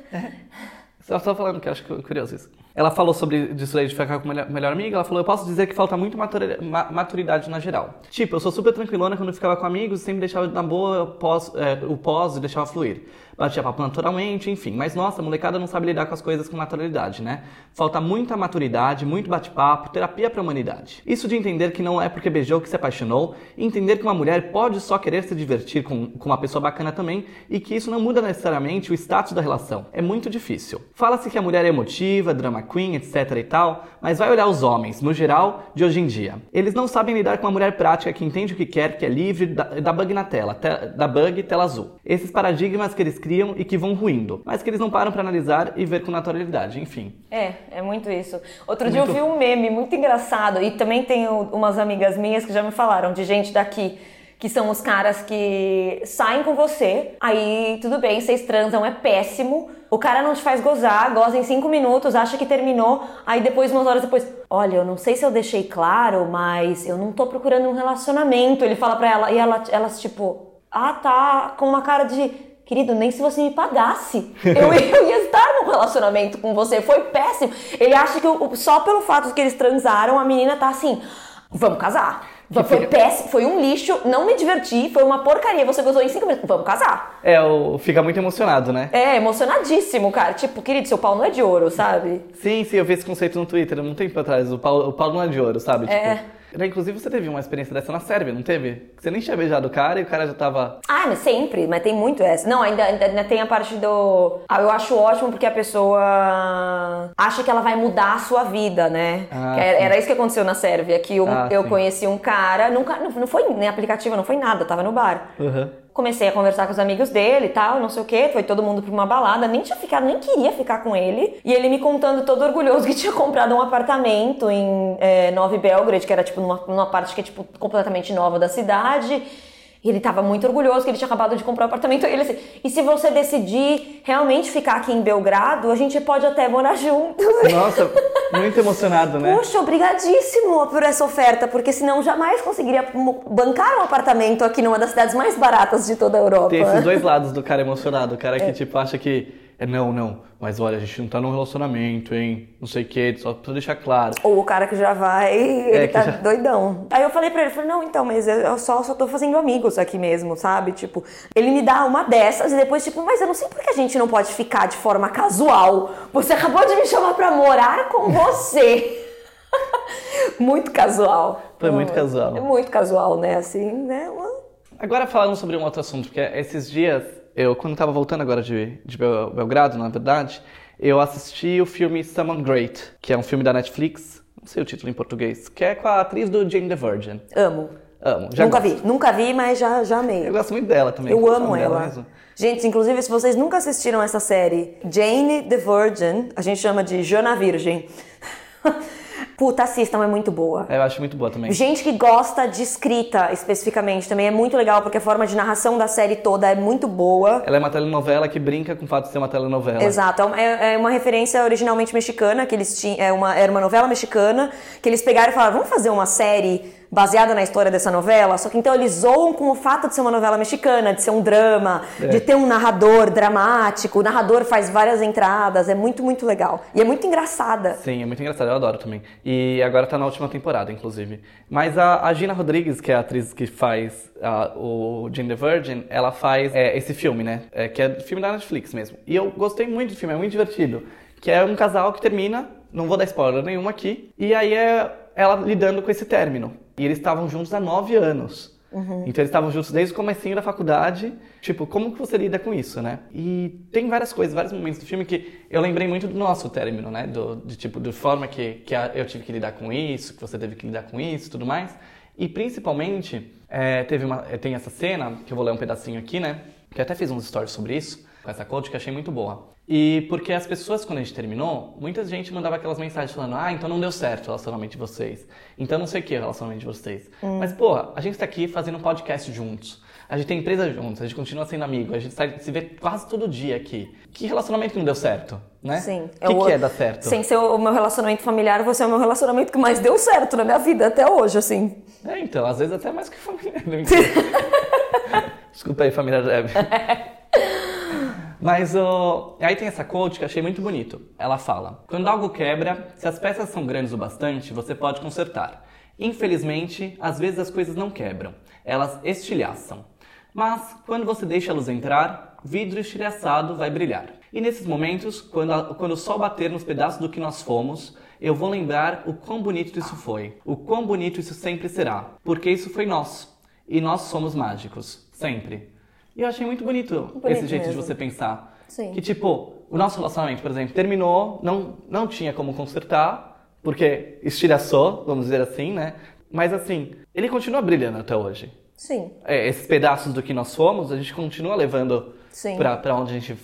Só tô falando que eu acho cu- curioso isso. Ela falou sobre disso aí de ficar com o melhor, amigo. Ela falou: Eu posso dizer que falta muito maturi- ma- maturidade na geral. Tipo, eu sou super tranquilona quando ficava com amigos, sempre deixava na boa pós, é, o pós e deixava fluir. Batia papo naturalmente, enfim. Mas nossa, a molecada não sabe lidar com as coisas com naturalidade, né? Falta muita maturidade, muito bate-papo, terapia pra humanidade. Isso de entender que não é porque beijou que se apaixonou, entender que uma mulher pode só querer se divertir com, com uma pessoa bacana também, e que isso não muda necessariamente o status da relação. É muito difícil. Fala-se que a mulher é emotiva, drama queen, etc e tal, mas vai olhar os homens, no geral, de hoje em dia. Eles não sabem lidar com uma mulher prática que entende o que quer, que é livre da, da bug na tela, te- da bug tela azul. Esses paradigmas que eles criam e que vão ruindo, mas que eles não param pra analisar e ver com naturalidade, enfim. É, é muito isso. Outro dia eu Muito. vi um meme muito engraçado e também tenho umas amigas minhas que já me falaram de gente daqui que são os caras que saem com você, aí tudo bem, vocês transam, é péssimo. O cara não te faz gozar, goza em cinco minutos, acha que terminou, aí depois, umas horas depois, olha, eu não sei se eu deixei claro, mas eu não tô procurando um relacionamento. Ele fala pra ela, e ela, elas tipo, ah tá, com uma cara de. Querido, nem se você me pagasse, eu, eu ia estar num relacionamento com você. Foi péssimo. Ele acha que o- só pelo fato de que eles transaram, a menina tá assim, vamos casar. Foi fica- péssimo, foi um lixo, não me diverti, foi uma porcaria. Você gozou em cinco minutos, vamos casar. É, o, fica muito emocionado, né? É, emocionadíssimo, cara. Tipo, querido, seu pau não é de ouro, sabe? Sim, sim, eu vi esse conceito no Twitter, um tempo atrás, o pau, o pau não é de ouro, sabe? É. Tipo, né, inclusive você teve uma experiência dessa na Sérvia, não teve? Você nem tinha beijado o cara e o cara já tava... Ah, mas sempre, mas tem muito essa. Não, ainda, ainda, tem a parte do. Ah, eu acho ótimo porque a pessoa acha que ela vai mudar a sua vida, né? Ah, era, era isso que aconteceu na Sérvia, que eu, Ah, eu sim. conheci um cara, nunca, não, não foi nem aplicativo, não foi nada, tava no bar. Uhum. Comecei a conversar com os amigos dele e tal, não sei o que, foi todo mundo pra uma balada, nem tinha ficado, nem queria ficar com ele. E ele me contando todo orgulhoso que tinha comprado um apartamento em é, Nova Belgrade, que era tipo numa, numa parte que é tipo completamente nova da cidade. E ele estava muito orgulhoso que ele tinha acabado de comprar um apartamento. E ele assim, e se você decidir realmente ficar aqui em Belgrado, a gente pode até morar juntos. Nossa, muito emocionado, né? Poxa, obrigadíssimo por essa oferta, porque senão jamais conseguiria bancar um apartamento aqui numa das cidades mais baratas de toda a Europa. Tem esses dois lados do cara emocionado. O cara que, é. tipo, acha que é não, não, mas olha, a gente não tá num relacionamento, hein? Não sei o que, só pra deixar claro. Ou o cara que já vai, é, ele tá já... doidão. Aí eu falei pra ele, falei, não, então, mas eu só, só tô fazendo amigos aqui mesmo, sabe? Tipo, ele me dá uma dessas e depois, tipo, mas eu não sei por que a gente não pode ficar de forma casual. Você acabou de me chamar pra morar com você. muito casual. Foi muito casual. É muito casual, né? Assim, né? Agora falando sobre um outro assunto, porque esses dias eu, quando estava voltando agora de, de Belgrado, na verdade, eu assisti o filme Someone Great, que é um filme da Netflix, não sei o título em português, que é com a atriz do Jane the Virgin. Amo. Amo. Já nunca gosto. vi, nunca vi, mas já, já amei. Eu gosto muito dela também. Eu amo ela. Gente, inclusive, se vocês nunca assistiram essa série, Jane the Virgin, a gente chama de Jana Virgem. Puta, assistam, é muito boa. É, eu acho muito boa também. Gente que gosta de escrita especificamente também é muito legal, porque a forma de narração da série toda é muito boa. Ela é uma telenovela que brinca com o fato de ser uma telenovela. Exato, é uma, é, é uma referência originalmente mexicana, que eles tinham. É uma, era uma novela mexicana, que eles pegaram e falaram: vamos fazer uma série baseada na história dessa novela, só que então eles zoam com o fato de ser uma novela mexicana, de ser um drama, é. de ter um narrador dramático. O narrador faz várias entradas, é muito, muito legal. E é muito engraçada. Sim, é muito engraçada, eu adoro também. E agora tá na última temporada, inclusive. Mas a, a Gina Rodrigues, que é a atriz que faz o Jane the Virgin, ela faz é, esse filme, né? É, que é filme da Netflix mesmo. E eu gostei muito do filme, é muito divertido. Que é um casal que termina, não vou dar spoiler nenhum aqui, e aí é ela lidando com esse término. E eles estavam juntos há nove anos. Uhum. Então eles estavam juntos desde o comecinho da faculdade. Tipo, como que você lida com isso, né? E tem várias coisas, vários momentos do filme que eu lembrei muito do nosso término, né? Do, de tipo, de forma que, que eu tive que lidar com isso, que você teve que lidar com isso e tudo mais. E principalmente, é, teve uma, tem essa cena, que eu vou ler um pedacinho aqui, né? Que até fiz uns stories sobre isso, com essa coach, que achei muito boa. E porque as pessoas, quando a gente terminou, muita gente mandava aquelas mensagens falando: ah, então não deu certo o relacionamento de vocês. Então não sei o que é o relacionamento de vocês. Hum. Mas, porra, a gente tá aqui fazendo um podcast juntos. A gente tem empresa juntos, a gente continua sendo amigo, a gente se vê quase todo dia aqui. Que relacionamento que não deu certo, né? Sim. O que, eu, que é dar certo? Sem ser o meu relacionamento familiar, você é o meu relacionamento que mais deu certo na minha vida até hoje, assim. É, então, às vezes até mais que familiar. Desculpa aí, família Deb. Mas uh, aí tem essa quote que achei muito bonito. Ela fala: Quando algo quebra, se as peças são grandes o bastante, você pode consertar. Infelizmente, às vezes as coisas não quebram, elas estilhaçam. Mas quando você deixa a luz entrar, vidro estilhaçado vai brilhar. E nesses momentos, quando, a, quando o sol bater nos pedaços do que nós fomos, eu vou lembrar o quão bonito isso foi, o quão bonito isso sempre será, porque isso foi nosso. E nós somos mágicos, sempre. E eu achei muito bonito, bonito esse jeito mesmo. de você pensar. Sim. Que tipo, o nosso relacionamento, por exemplo, terminou, não, não tinha como consertar, porque estilhaçou, vamos dizer assim, né? Mas assim, ele continua brilhando até hoje. Sim. É, esses pedaços do que nós fomos, a gente continua levando para onde a gente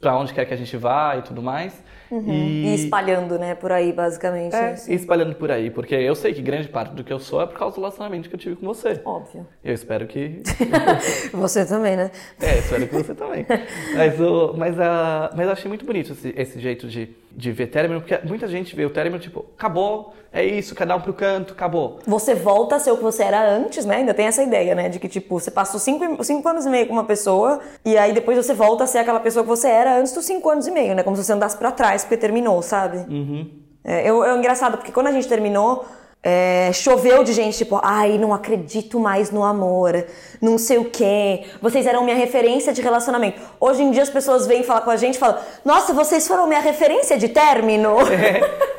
para onde quer que a gente vá e tudo mais. Uhum. E... e... espalhando, né, por aí, basicamente. É, assim. e espalhando por aí, porque eu sei que grande parte do que eu sou é por causa do relacionamento que eu tive com você. Óbvio. Eu espero que... você também, né? É, espero que você também. mas, o, mas, a, mas eu achei muito bonito esse, esse jeito de de ver término, porque muita gente vê o término tipo, acabou, é isso, cada um pro canto, acabou. Você volta a ser o que você era antes, né? Ainda tem essa ideia, né? De que, tipo, você passou cinco, cinco anos e meio com uma pessoa e aí depois você volta a ser aquela pessoa que você era antes dos cinco anos e meio, né? Como se você andasse pra trás porque terminou, sabe? Uhum. É, eu, é engraçado, porque quando a gente terminou, é, choveu de gente, tipo, ai, não acredito mais no amor, não sei o quê. Vocês eram minha referência de relacionamento. Hoje em dia as pessoas vêm falar com a gente e falam, nossa, vocês foram minha referência de término.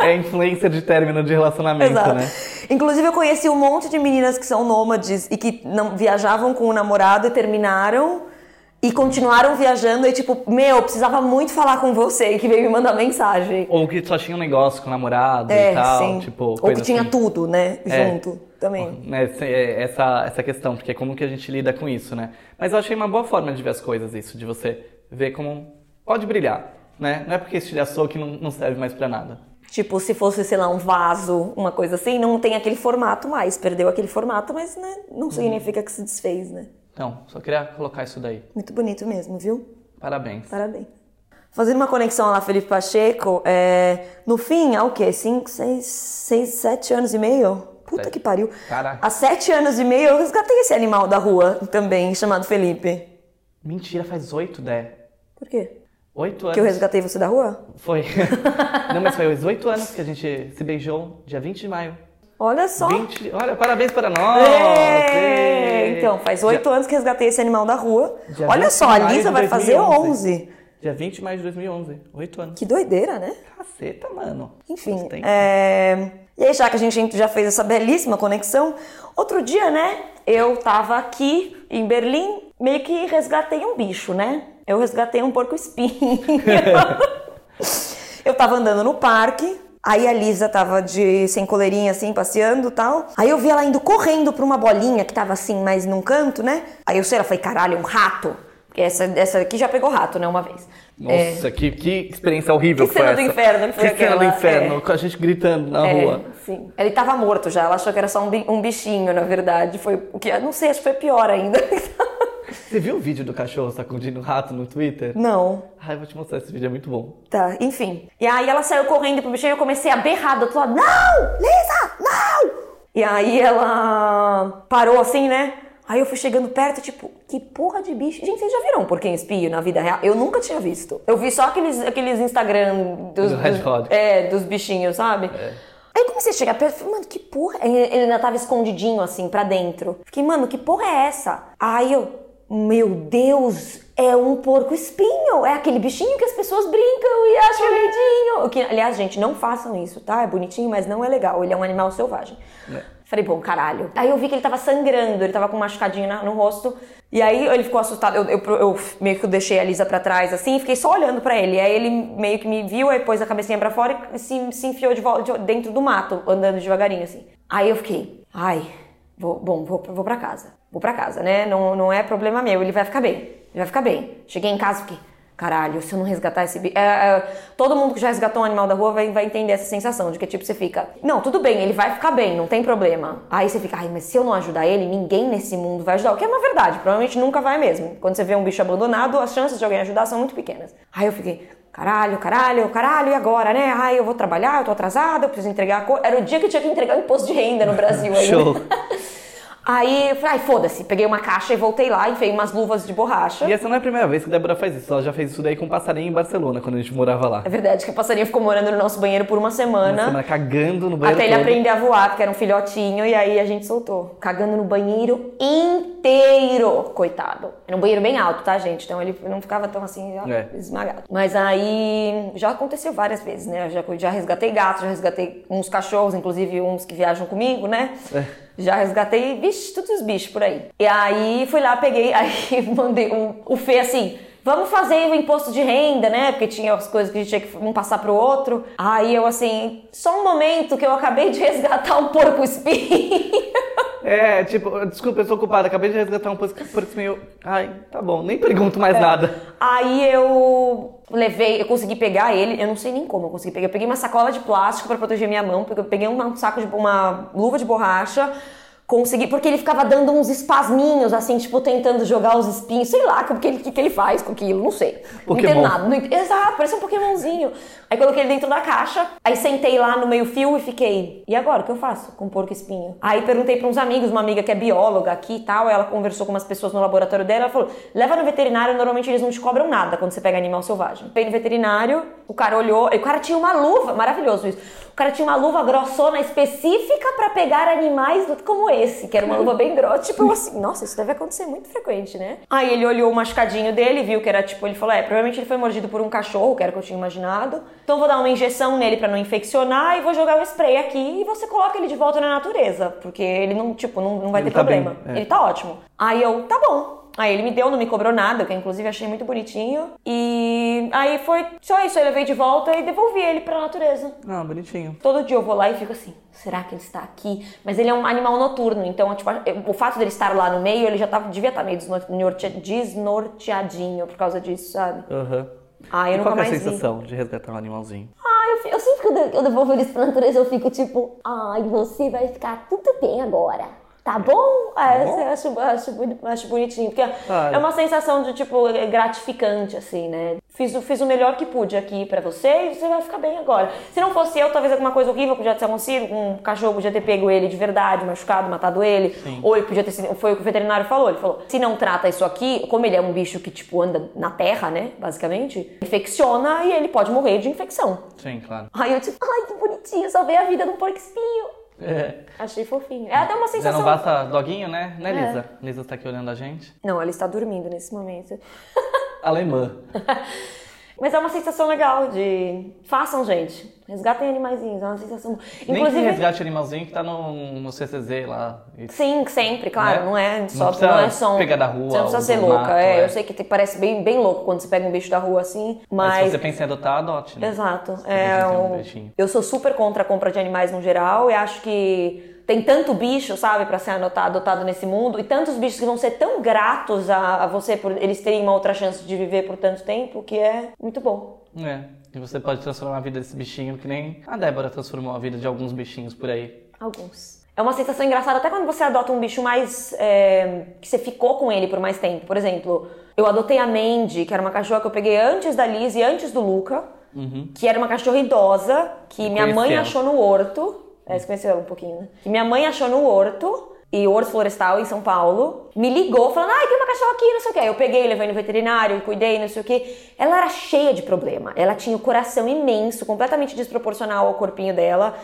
É, é influência de término de relacionamento, Exato. né? Inclusive eu conheci um monte de meninas que são nômades e que não viajavam com o namorado e terminaram. E continuaram viajando e tipo, meu, precisava muito falar com você, que veio me mandar mensagem. Ou que só tinha um negócio com o namorado é, e tal, sim. tipo... Ou que tinha assim. tudo, né, é. junto também. Né, é, essa, essa questão, porque é como que a gente lida com isso, né? Mas eu achei uma boa forma de ver as coisas, isso, de você ver como pode brilhar, né? Não é porque estilhaçou que não, não serve mais para nada. Tipo, se fosse, sei lá, um vaso, uma coisa assim, não tem aquele formato mais. Perdeu aquele formato, mas né, não significa que se desfez, né? Não, só queria colocar isso daí. Muito bonito mesmo, viu? Parabéns. Parabéns. Fazendo uma conexão lá, Felipe Pacheco, é, no fim, há o quê? Cinco, seis, seis, sete anos e meio? Puta sete. que pariu. Caraca. Há sete anos e meio eu resgatei esse animal da rua também, chamado Felipe. Mentira, faz oito, Dé. Por quê? Oito anos. Que eu resgatei você da rua? Foi. Não, mas foi os oito anos que a gente se beijou, dia 20 de maio. Olha só. 20, olha, parabéns para nós! É, então, faz oito anos que resgatei esse animal da rua. Dia olha só, a Lisa vai fazer 11. Dia 20 de maio de 2011. Oito anos. Que doideira, né? Caceta, mano. Enfim, é... E aí, já que a gente já fez essa belíssima conexão, outro dia, né, eu tava aqui em Berlim, meio que resgatei um bicho, né? Eu resgatei um porco espinho. eu tava andando no parque, Aí a Lisa tava de sem coleirinha assim, passeando e tal. Aí eu vi ela indo correndo pra uma bolinha que tava assim, mais num canto, né? Aí eu sei, ela falei, caralho, um rato. Porque essa, essa aqui já pegou rato, né, uma vez. Nossa, é... que, que experiência horrível que foi cena essa. do inferno que foi Que cena do inferno, é... com a gente gritando na é, rua. Sim. Ele tava morto já, ela achou que era só um bichinho, na verdade. Foi o que, não sei, acho que foi pior ainda. Você viu o vídeo do cachorro sacudindo o rato no Twitter? Não. Ai, vou te mostrar esse vídeo, é muito bom. Tá, enfim. E aí ela saiu correndo pro bichinho e eu comecei a berrar do outro lado. Não! Lisa, não! E aí ela parou assim, né? Aí eu fui chegando perto, tipo, que porra de bicho. Gente, vocês já viram um porquinho espio na vida real? Eu nunca tinha visto. Eu vi só aqueles, aqueles Instagram dos, do dos, é, dos bichinhos, sabe? É. Aí comecei a chegar perto e falei, mano, que porra. Ele ainda tava escondidinho assim pra dentro. Fiquei, mano, que porra é essa? Aí eu, meu Deus, é um porco espinho. É aquele bichinho que as pessoas brincam e acham lindinho. Que, aliás, gente, não façam isso, tá? É bonitinho, mas não é legal. Ele é um animal selvagem. É. Falei, bom, caralho. Aí eu vi que ele tava sangrando, ele tava com um machucadinho no rosto. E aí ele ficou assustado. Eu, eu, eu meio que deixei a Lisa pra trás assim e fiquei só olhando pra ele. Aí ele meio que me viu, aí pôs a cabecinha pra fora e se, se enfiou de volta, de, dentro do mato, andando devagarinho assim. Aí eu fiquei, ai, vou, bom, vou, vou pra casa vou para casa, né? Não, não é problema meu, ele vai ficar bem. Ele vai ficar bem. Cheguei em casa e fiquei, caralho, se eu não resgatar esse bicho. É, é, todo mundo que já resgatou um animal da rua vai, vai entender essa sensação de que tipo você fica, não, tudo bem, ele vai ficar bem, não tem problema. Aí você fica, ai, mas se eu não ajudar ele, ninguém nesse mundo vai ajudar. O que é uma verdade, provavelmente nunca vai mesmo. Quando você vê um bicho abandonado, as chances de alguém ajudar são muito pequenas. Aí eu fiquei, caralho, caralho, caralho, e agora, né? Ai, eu vou trabalhar, eu tô atrasada, eu preciso entregar a coisa. Era o dia que eu tinha que entregar o imposto de renda no Brasil aí. Show. Aí eu falei, ai, foda-se. Peguei uma caixa e voltei lá, enfiei umas luvas de borracha. E essa não é a primeira vez que a Débora faz isso. Ela já fez isso daí com um passarinho em Barcelona, quando a gente morava lá. É verdade, que o passarinho ficou morando no nosso banheiro por uma semana. Uma semana cagando no banheiro Até todo. ele aprender a voar, porque era um filhotinho, e aí a gente soltou. Cagando no banheiro inteiro, coitado. Era um banheiro bem alto, tá, gente? Então ele não ficava tão assim, já é. esmagado. Mas aí já aconteceu várias vezes, né? Eu já, já resgatei gatos, já resgatei uns cachorros, inclusive uns que viajam comigo, né? É. Já resgatei, vixe, todos os bichos por aí. E aí fui lá, peguei, aí mandei um, o Fê assim, vamos fazer o imposto de renda, né? Porque tinha as coisas que a gente tinha que um passar pro outro. Aí eu assim, só um momento que eu acabei de resgatar um porco espinho. É, tipo, desculpa, eu sou ocupada, acabei de resgatar um porco espinho. Ai, tá bom, nem pergunto mais é. nada. Aí eu levei, eu consegui pegar ele, eu não sei nem como eu consegui pegar. Eu peguei uma sacola de plástico para proteger minha mão, porque eu peguei um saco de uma luva de borracha consegui, porque ele ficava dando uns espasminhos, assim, tipo, tentando jogar os espinhos, sei lá, o que ele, que, que ele faz com aquilo, não sei. Pokémon. Não, exato, parece um Pokémonzinho. Aí coloquei ele dentro da caixa, aí sentei lá no meio fio e fiquei, e agora, o que eu faço com porco espinho? Aí perguntei para uns amigos, uma amiga que é bióloga aqui e tal, ela conversou com umas pessoas no laboratório dela, ela falou, leva no veterinário, normalmente eles não te cobram nada quando você pega animal selvagem. Fui no veterinário, o cara olhou, o cara tinha uma luva, maravilhoso isso, o cara tinha uma luva grossona específica para pegar animais como esse, que era uma luva bem grossa. Tipo, eu assim, nossa, isso deve acontecer muito frequente, né? Aí ele olhou o machucadinho dele, viu que era tipo, ele falou: é, provavelmente ele foi mordido por um cachorro, que era o que eu tinha imaginado. Então vou dar uma injeção nele para não infeccionar e vou jogar o spray aqui e você coloca ele de volta na natureza, porque ele não, tipo, não, não vai ele ter tá problema. Bem, é. Ele tá ótimo. Aí eu, tá bom. Aí ele me deu, não me cobrou nada, que eu inclusive achei muito bonitinho. E aí foi só isso, eu levei de volta e devolvi ele pra natureza. Ah, bonitinho. Todo dia eu vou lá e fico assim, será que ele está aqui? Mas ele é um animal noturno, então tipo, o fato dele estar lá no meio, ele já tava, devia estar meio desnorteadinho por causa disso, sabe? Aham. Uhum. Ah, eu e nunca qual é a mais sensação vi. de resgatar um animalzinho? Ah, eu, eu sempre que eu devolvo eles pra natureza, eu fico tipo, ai, você vai ficar tudo bem agora. Tá bom? Tá é, bom? Eu acho, acho, acho bonitinho, porque é uma sensação de, tipo, gratificante, assim, né? Fiz, fiz o melhor que pude aqui pra você e você vai ficar bem agora. Se não fosse eu, talvez alguma coisa horrível podia ter acontecido, um cachorro podia ter pego ele de verdade, machucado, matado ele, Sim. ou ele podia ter sido, foi o que o veterinário falou, ele falou, se não trata isso aqui, como ele é um bicho que, tipo, anda na terra, né, basicamente, infecciona e ele pode morrer de infecção. Sim, claro. Aí eu, tipo, ai, que bonitinho, salvei a vida de um porco espinho. É. Achei fofinho. É até uma sensação. Já não basta doguinho, né? Né, Lisa? É. Lisa tá aqui olhando a gente. Não, ela está dormindo nesse momento. Alemã. Mas é uma sensação legal de. Façam, gente. Resgatem animaizinhos, é uma sensação. Nem Inclusive... que resgate animalzinho que tá no, no CCZ lá. Sim, sempre, claro. Né? Não é só. Não, não é só um... pegar da rua. Você não precisa ser louca. Mato, é, é, eu sei que parece bem, bem louco quando você pega um bicho da rua assim. Mas, mas se você pensa em adotar, adote, né? Exato. É um... Eu sou super contra a compra de animais no geral e acho que tem tanto bicho, sabe, para ser adotado, adotado nesse mundo, e tantos bichos que vão ser tão gratos a, a, você por eles terem uma outra chance de viver por tanto tempo, que é muito bom. É, e você pode transformar a vida desse bichinho, que nem a Débora transformou a vida de alguns bichinhos por aí. Alguns. É uma sensação engraçada até quando você adota um bicho mais. É, que você ficou com ele por mais tempo. Por exemplo, eu adotei a Mandy, que era uma cachorra que eu peguei antes da Liz e antes do Luca, uhum. que era uma cachorra idosa, que eu minha mãe ela. achou no horto. É, você conheceu um pouquinho, né? Que minha mãe achou no horto, e Horto Florestal em São Paulo, me ligou falando, ai, tem uma cachorra aqui, não sei o que. Eu peguei, levei no veterinário, cuidei, não sei o que. Ela era cheia de problema. Ela tinha o coração imenso, completamente desproporcional ao corpinho dela.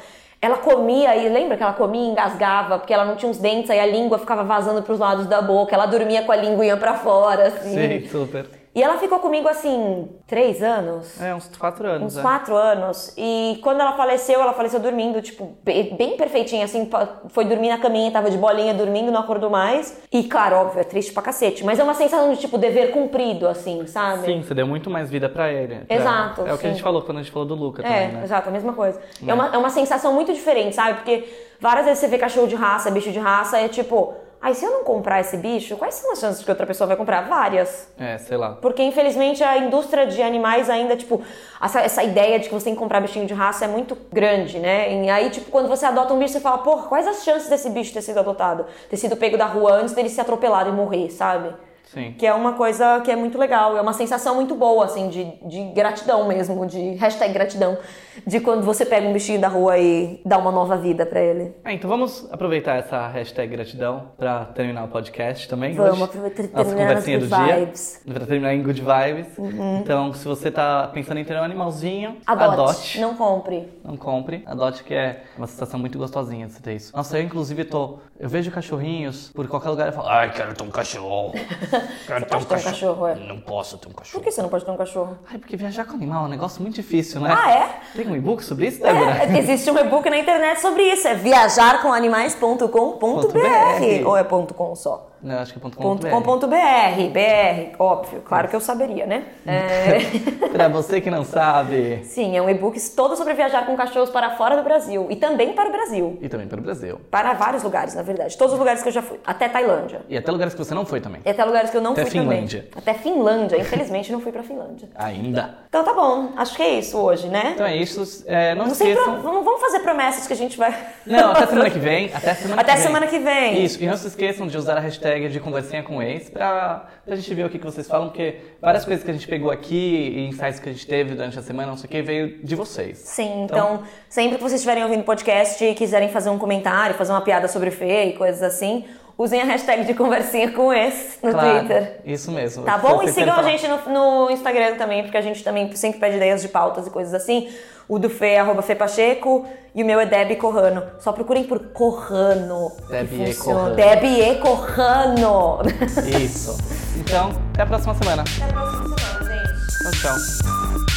Ela comia e lembra que ela comia engasgava, porque ela não tinha os dentes, aí a língua ficava vazando para os lados da boca, ela dormia com a linguinha para fora, assim. Sim, super. E ela ficou comigo assim, três anos? É, uns quatro anos. Uns é. quatro anos. E quando ela faleceu, ela faleceu dormindo, tipo, bem perfeitinha, assim, foi dormir na caminha, tava de bolinha dormindo, não acordou mais. E claro, óbvio, é triste pra cacete, mas é uma sensação de, tipo, dever cumprido, assim, sabe? Sim, você deu muito mais vida pra ele. Pra... Exato. É o que a gente falou quando a gente falou do Luca é, também, né? Exato, a mesma coisa. É. é, uma, é uma sensação muito diferente, sabe? Porque várias vezes você vê cachorro de raça, bicho de raça, é tipo Aí, se eu não comprar esse bicho, quais são as chances de que outra pessoa vai comprar? Várias. É, sei lá. Porque, infelizmente, a indústria de animais ainda, tipo, essa, essa ideia de que você tem que comprar bichinho de raça é muito grande, né? E aí, tipo, quando você adota um bicho, você fala, porra, quais as chances desse bicho ter sido adotado? Ter sido pego da rua antes dele ser atropelado e morrer, sabe? Sim. Que é uma coisa que é muito legal, é uma sensação muito boa, assim, de, de gratidão mesmo, de hashtag gratidão, de quando você pega um bichinho da rua e dá uma nova vida para ele. É, então vamos aproveitar essa hashtag gratidão para terminar o podcast também. Vamos aproveitar Nossa conversinha do vibes. dia. Pra terminar em good vibes. Uhum. Então, se você tá pensando em ter um animalzinho, adote. adote. Não compre. Não compre. Adote, que é uma sensação muito gostosinha de você ter isso. Nossa, eu inclusive tô. Eu vejo cachorrinhos por qualquer lugar e falo, ai, quero ter um cachorro. Quero ter um, ter um cachorro. é? Não posso ter um cachorro. Por que você não pode ter um cachorro? Ai, porque viajar com animal é um negócio muito difícil, né? Ah, é? Tem um e-book sobre isso, Débora? É, existe um e-book na internet sobre isso. É viajarcomanimais.com.br. Ou é ponto .com só? Não, acho que é .com.br. BR, óbvio. Claro que eu saberia, né? É... pra você que não sabe. Sim, é um e-book todo sobre viajar com cachorros para fora do Brasil. E também para o Brasil. E também para o Brasil. Para vários lugares, na verdade. Todos os lugares que eu já fui. Até Tailândia. E até lugares que você não foi também. E até lugares que eu não até fui Finlândia. também. Até Finlândia. Infelizmente não fui para Finlândia. Ainda. Então tá bom. Acho que é isso hoje, né? Então é isso. É, não, não esqueçam... Pro... Não vamos fazer promessas que a gente vai... Não, até semana que vem. Até semana até que vem. semana que vem. Isso. E não se esqueçam de usar a hashtag de conversinha com ex pra, pra gente ver o que, que vocês falam, porque várias coisas que a gente pegou aqui e insights que a gente teve durante a semana, não sei o que, veio de vocês. Sim, então, então sempre que vocês estiverem ouvindo o podcast e quiserem fazer um comentário, fazer uma piada sobre Fê e coisas assim, usem a hashtag de conversinha com esse no claro, Twitter. Isso mesmo. Tá bom? E sigam a gente no, no, Instagram também, porque a gente também sempre pede ideias de pautas e coisas assim. O do Fê é arroba Fê Pacheco e o meu é Debbie Corrano. Só procurem por Corrano. Debbie E Corrano. Debbie E Corrano. Isso. Então, até a próxima semana. Até a próxima semana, gente. Tchau, tchau.